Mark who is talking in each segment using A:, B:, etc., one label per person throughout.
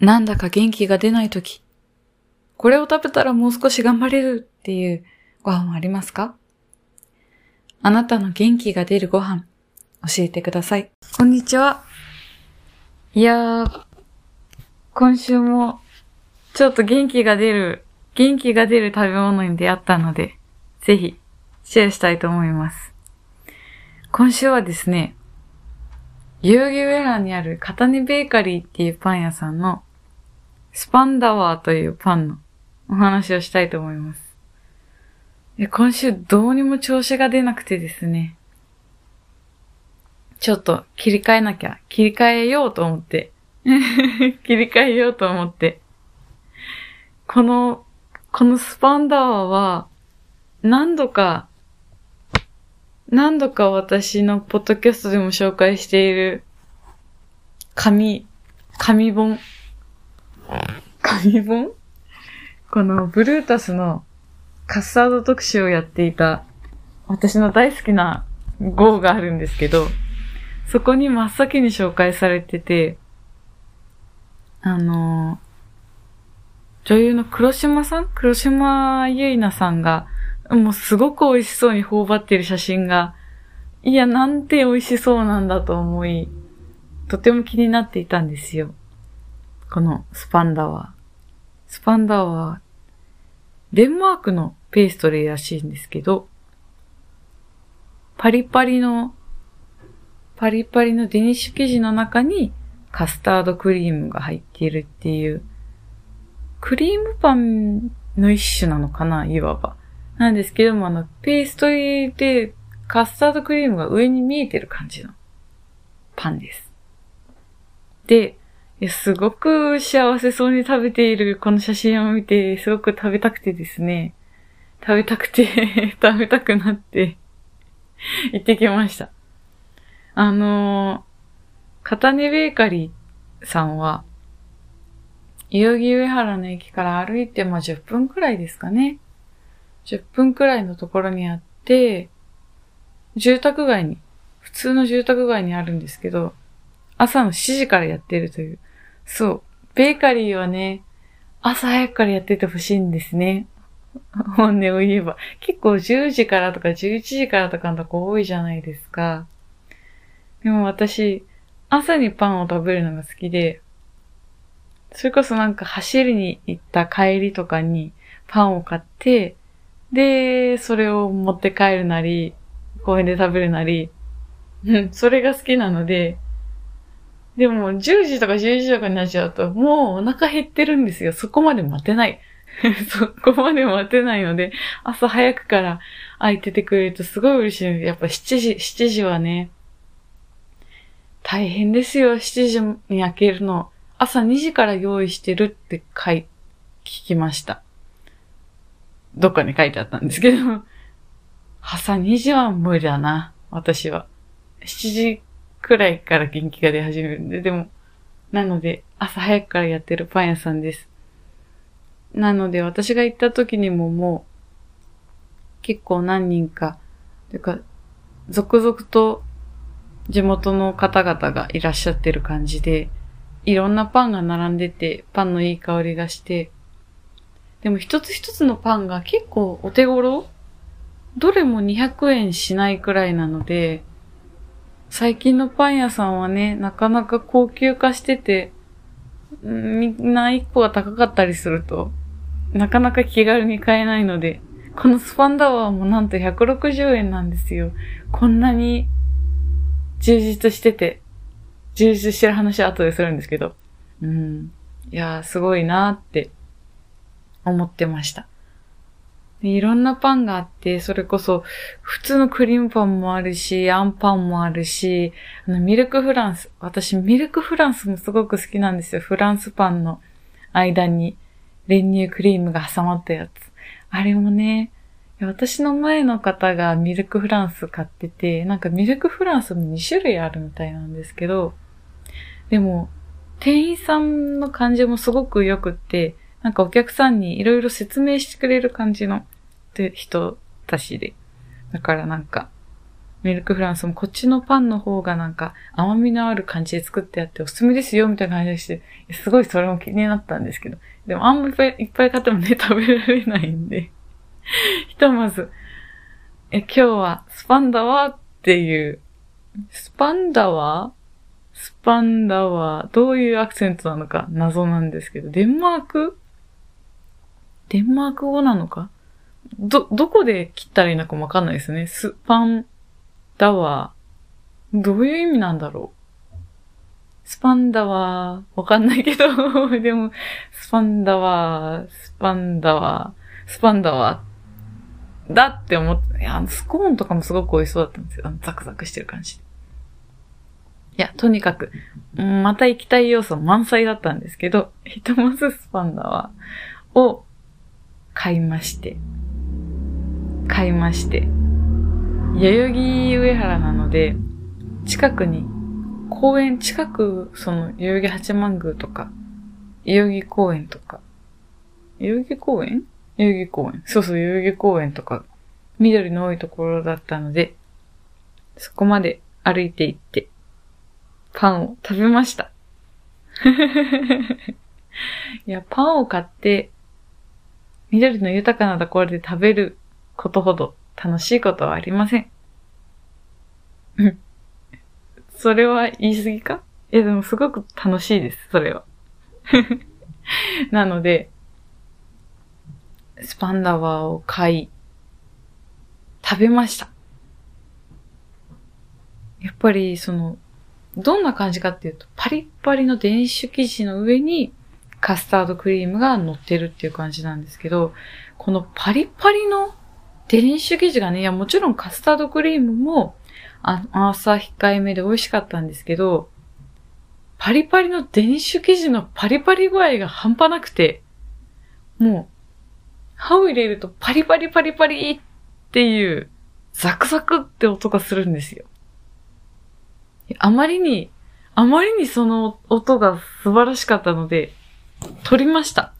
A: なんだか元気が出ないとき、これを食べたらもう少し頑張れるっていうご飯はありますか？あなたの元気が出るご飯、教えてください。こんにちは。いやー、今週も、ちょっと元気が出る、元気が出る食べ物に出会ったので、ぜひ、シェアしたいと思います。今週はですね、代々木上原にある片根ベーカリーっていうパン屋さんのスパンダワーというパンのお話をしたいと思います。今週どうにも調子が出なくてですね。ちょっと切り替えなきゃ、切り替えようと思って。切り替えようと思って。この、このスパンダワーは何度か、何度か私のポッドキャストでも紹介している紙、紙本紙本このブルータスのカスタード特集をやっていた私の大好きな号があるんですけど、そこに真っ先に紹介されてて、あの、女優の黒島さん？黒島結菜さんが、もうすごく美味しそうに頬張ってる写真が、いや、なんて美味しそうなんだと思い、とても気になっていたんですよ。このスパンダワー。スパンダワー、デンマークのペーストリーらしいんですけど、パリパリの、パリパリのデニッシュ生地の中にカスタードクリームが入っているっていう、クリームパンの一種なのかないわば。なんですけども、あの、ペーストリーでカスタードクリームが上に見えてる感じのパンです。で、いや、すごく幸せそうに食べているこの写真を見て、すごく食べたくてですね、食べたくて 食べたくなって行ってきました。あのー、片根ベーカリーさんは、代々木上原の駅から歩いてまあ10分くらいですかね。10分くらいのところにあって、住宅街に、普通の住宅街にあるんですけど、朝の7時からやってるというそう。ベーカリーはね、朝早くからやっててほしいんですね。本音を言えば。結構10時からとか11時からとかのとこ多いじゃないですか。でも私、朝にパンを食べるのが好きで、それこそなんか走りに行った帰りとかにパンを買って、で、それを持って帰るなり、公園で食べるなり、うん、それが好きなので、でも、10時とか11時とかになっちゃうと、もうお腹減ってるんですよ。そこまで待てない。そこまで待てないので、朝早くから空いててくれるとすごい嬉しい。やっぱ7時、7時はね、大変ですよ。7時に開けるの。朝2時から用意してるって書い、聞きました。どっかに書いてあったんですけど、朝2時は無理だな。私は。7時くらいから元気が出始めるんで、でも、なので、朝早くからやってるパン屋さんです。なので、私が行った時にももう、結構何人か、というか、続々と地元の方々がいらっしゃってる感じで、いろんなパンが並んでて、パンのいい香りがして、でも一つ一つのパンが結構お手頃どれも200円しないくらいなので、最近のパン屋さんはね、なかなか高級化してて、みんな一個が高かったりすると、なかなか気軽に買えないので、このスパンダワーもなんと160円なんですよ。こんなに充実してて、充実してる話は後でするんですけど、うん。いやー、すごいなーって思ってました。いろんなパンがあって、それこそ、普通のクリームパンもあるし、あんパンもあるし、あの、ミルクフランス。私、ミルクフランスもすごく好きなんですよ。フランスパンの間に練乳クリームが挟まったやつ。あれもね、私の前の方がミルクフランス買ってて、なんかミルクフランスも2種類あるみたいなんですけど、でも、店員さんの感じもすごく良くって、なんかお客さんにいろいろ説明してくれる感じの人たちで。だからなんか、ミルクフランスもこっちのパンの方がなんか甘みのある感じで作ってあっておすすめですよみたいな感じでして、すごいそれも気になったんですけど。でもあんまいっぱいいっぱい買ってもね、食べられないんで。ひとまず、え、今日はスパンダワーっていう、スパンダワ？ースパンダワ？ー、どういうアクセントなのか謎なんですけど、デンマーク？デンマーク語なのか？ど、どこで切ったらいいのかもわかんないですね。スパンダワー。どういう意味なんだろう？スパンダワー、わかんないけど、でも、スパンダワー、スパンダワー、スパンダワー、だって思って、いや、スコーンとかもすごく美味しそうだったんですよ。あの、ザクザクしてる感じ。いや、とにかく、また行きたい要素満載だったんですけど、ひとまずスパンダワーを買いまして、買いまして、代々木上原なので、近くに、公園近く、その、代々木八幡宮とか、代々木公園とか、代々木公園？代々木公園？そうそう、代々木公園とか、緑の多いところだったので、そこまで歩いて行って、パンを食べました。いや、パンを買って、緑の豊かなところで食べることほど楽しいことはありません。それは言い過ぎか？いやでもすごく楽しいです、それは。なので、スパンダワーを買い、食べました。やっぱり、その、どんな感じかっていうと、パリッパリの電子生地の上にカスタードクリームが乗ってるっていう感じなんですけど、このパリパリのデニッシュ生地がね、いや、もちろんカスタードクリームも、あ朝控えめで美味しかったんですけど、パリパリのデニッシュ生地のパリパリ具合が半端なくて、もう、歯を入れるとパリパリパリパリっていう、ザクザクって音がするんですよ。あまりに、あまりにその音が素晴らしかったので、撮りました。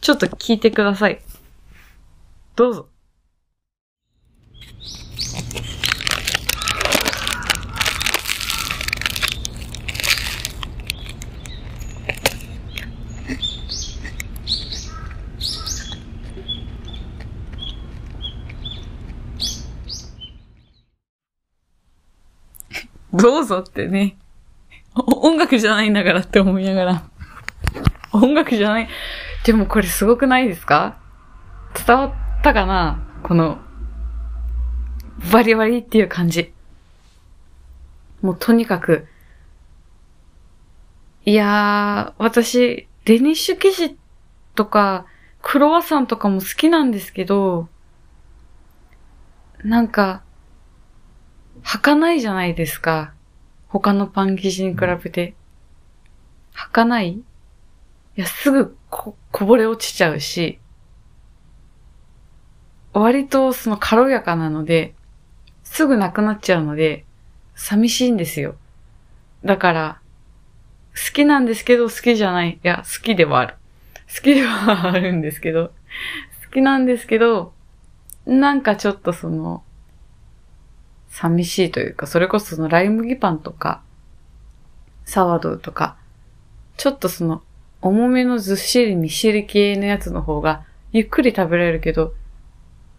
A: ちょっと聞いてください。どうぞ。どうぞってね。音楽じゃないんだからって思いながら。音楽じゃない。でもこれすごくないですか？伝わったかな？この、バリバリっていう感じ。もうとにかく、いやー、私、デニッシュ生地とか、クロワッサンとかも好きなんですけど、なんか、履かないじゃないですか。他のパン生地に比べて。履かない？いや、すぐこ、こぼれ落ちちゃうし、割とその軽やかなので、すぐなくなっちゃうので、寂しいんですよ。だから、好きなんですけど好きじゃない。いや、好きではある。好きではあるんですけど、好きなんですけど、なんかちょっとその、寂しいというか、それこそそのライ麦パンとか、サワドウとか、ちょっとその、重めのずっしりみっしり系のやつの方が、ゆっくり食べられるけど、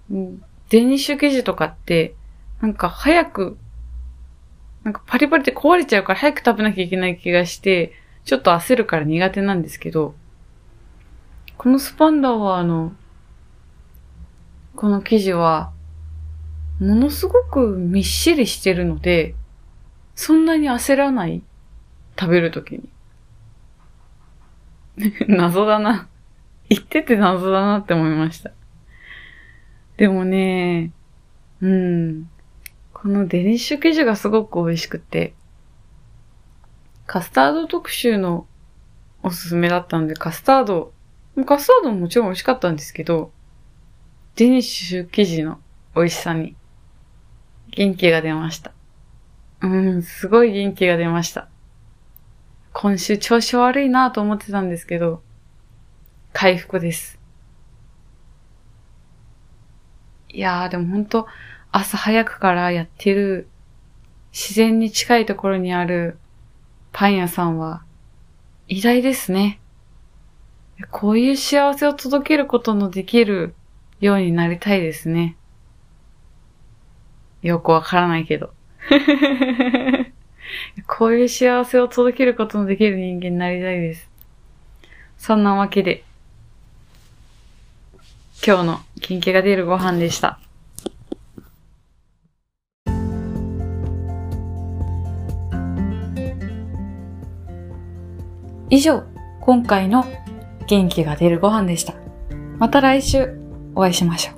A: デニッシュ生地とかって、なんか早く、なんかパリパリって壊れちゃうから早く食べなきゃいけない気がして、ちょっと焦るから苦手なんですけど、このスパンダはあの、この生地は、ものすごくみっしりしてるので、そんなに焦らない。食べるときに。謎だな。言ってて謎だなって思いました。でもね、うん。このデニッシュ生地がすごく美味しくて、カスタード特集のおすすめだったので、カスタード、カスタードももちろん美味しかったんですけど、デニッシュ生地の美味しさに元気が出ました。うん、すごい元気が出ました。今週調子悪いなと思ってたんですけど、回復です。いやーでもほんと朝早くからやってる自然に近いところにあるパン屋さんは偉大ですね。こういう幸せを届けることのできるようになりたいですね。よくわからないけど。こういう幸せを届けることのできる人間になりたいです。そんなわけで、今日の金気が出るご飯でした。以上、今回の元気が出るご飯でした。また来週お会いしましょう。